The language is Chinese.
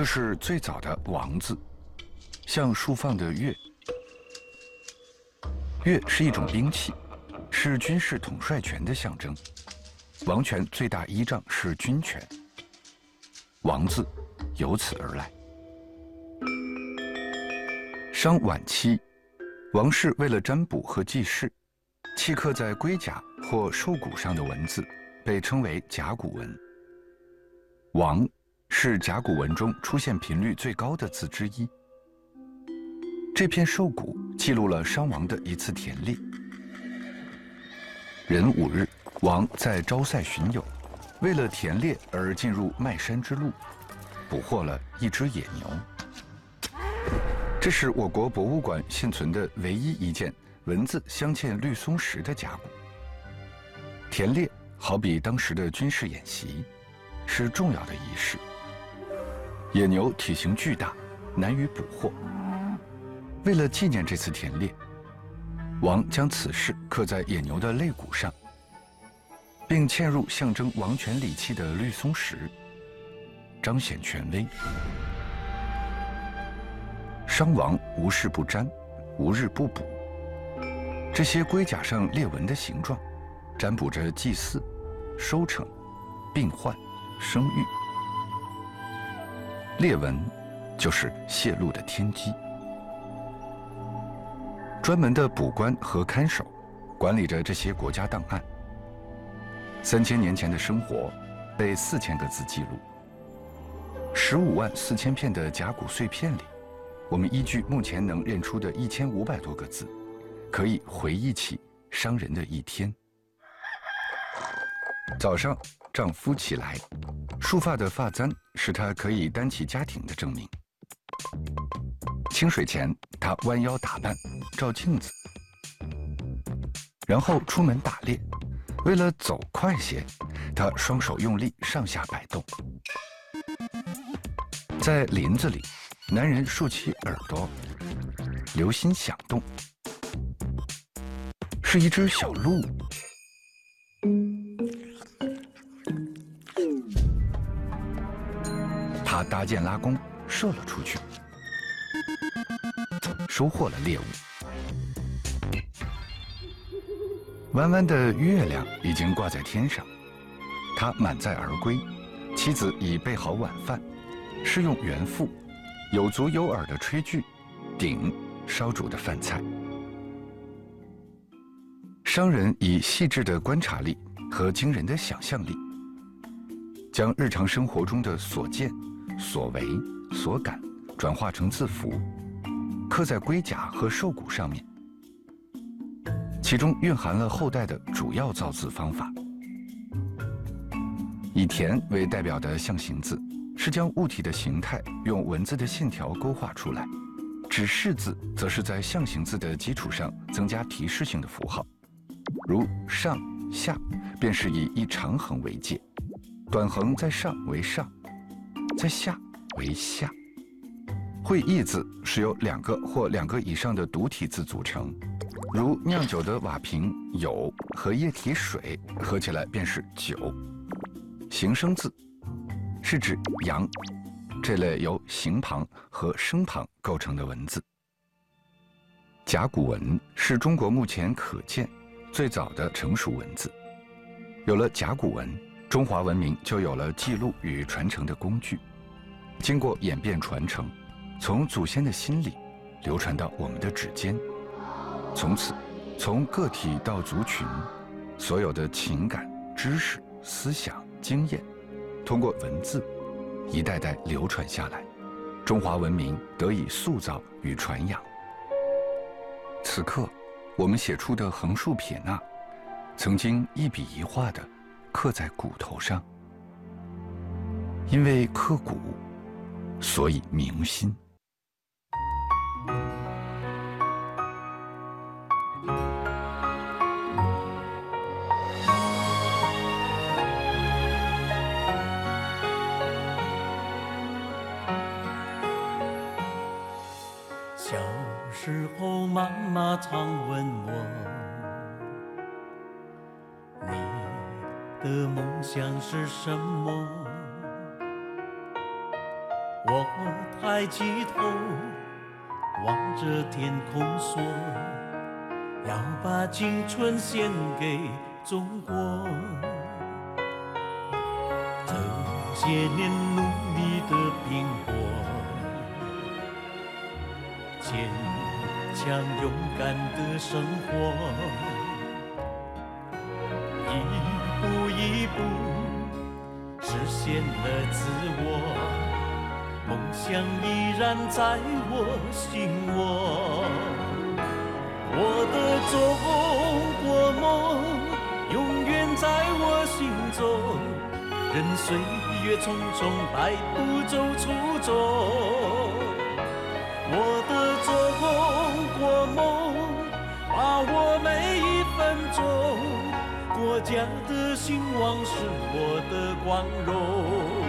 这是最早的“王”字，像竖放的“月”。“月是一种兵器，是军事统帅权的象征。王权最大依仗是军权，“王”字由此而来。商晚期，王室为了占卜和记事，契刻在龟甲或兽骨上的文字，被称为甲骨文。王是甲骨文中出现频率最高的字之一。这片兽骨记录了商王的一次田猎。壬午日，王在昭塞巡游，为了田猎而进入麦山之路，捕获了一只野牛。这是我国博物馆现存的唯一一件文字镶嵌绿松石的甲骨。田猎好比当时的军事演习，是重要的仪式。野牛体型巨大，难于捕获。为了纪念这次田猎，王将此事刻在野牛的肋骨上，并嵌入象征王权礼器的绿松石，彰显权威。商王无事不占，无日不卜。这些龟甲上裂纹的形状，占卜着祭祀、收成、病患、生育。裂纹就是泄露的天机。专门的卜官和看守，管理着这些国家档案。三千年前的生活，被四千个字记录。十五万四千片的甲骨碎片里。我们依据目前能认出的一千五百多个字，可以回忆起商人的一天。早上，丈夫起来，束发的发簪是他可以担起家庭的证明。清水前，他弯腰打扮，照镜子，然后出门打猎。为了走快些，他双手用力上下摆动。在林子里。男人竖起耳朵，留心响动，是一只小鹿。搭箭拉弓，射了出去，收获了猎物。弯弯的月亮已经挂在天上，他满载而归，妻子已备好晚饭，是用原腹。有足有耳的炊具，鼎烧煮的饭菜。商人以细致的观察力和惊人的想象力，将日常生活中的所见、所为、所感转化成字符，刻在龟甲和兽骨上面。其中蕴含了后代的主要造字方法：以田为代表的象形字。是将物体的形态用文字的线条勾画出来，指示字则是在象形字的基础上增加提示性的符号，如上下，便是以一长横为界，短横在上为上，在下为下。会意字是由两个或两个以上的独体字组成，如酿酒的瓦瓶有和液体水合起来便是酒。形声字。是指“阳”这类由形旁和声旁构成的文字。甲骨文是中国目前可见最早的成熟文字。有了甲骨文，中华文明就有了记录与传承的工具。经过演变传承，从祖先的心里流传到我们的指尖，从此，从个体到族群，所有的情感、知识、思想、经验。通过文字，一代代流传下来，中华文明得以塑造与传扬。此刻，我们写出的横竖撇捺，曾经一笔一画的刻在骨头上。因为刻骨，所以铭心。小时候，妈妈常问我，的梦想是什么？我抬起头，望着天空说，要把青春献给中国。这些年努力的拼搏，坚强勇敢的生活，步实现了自我，梦想依然在我心窝。我的中国梦永远在我心中，任岁月匆匆带不走初衷。家的兴旺是我的光荣。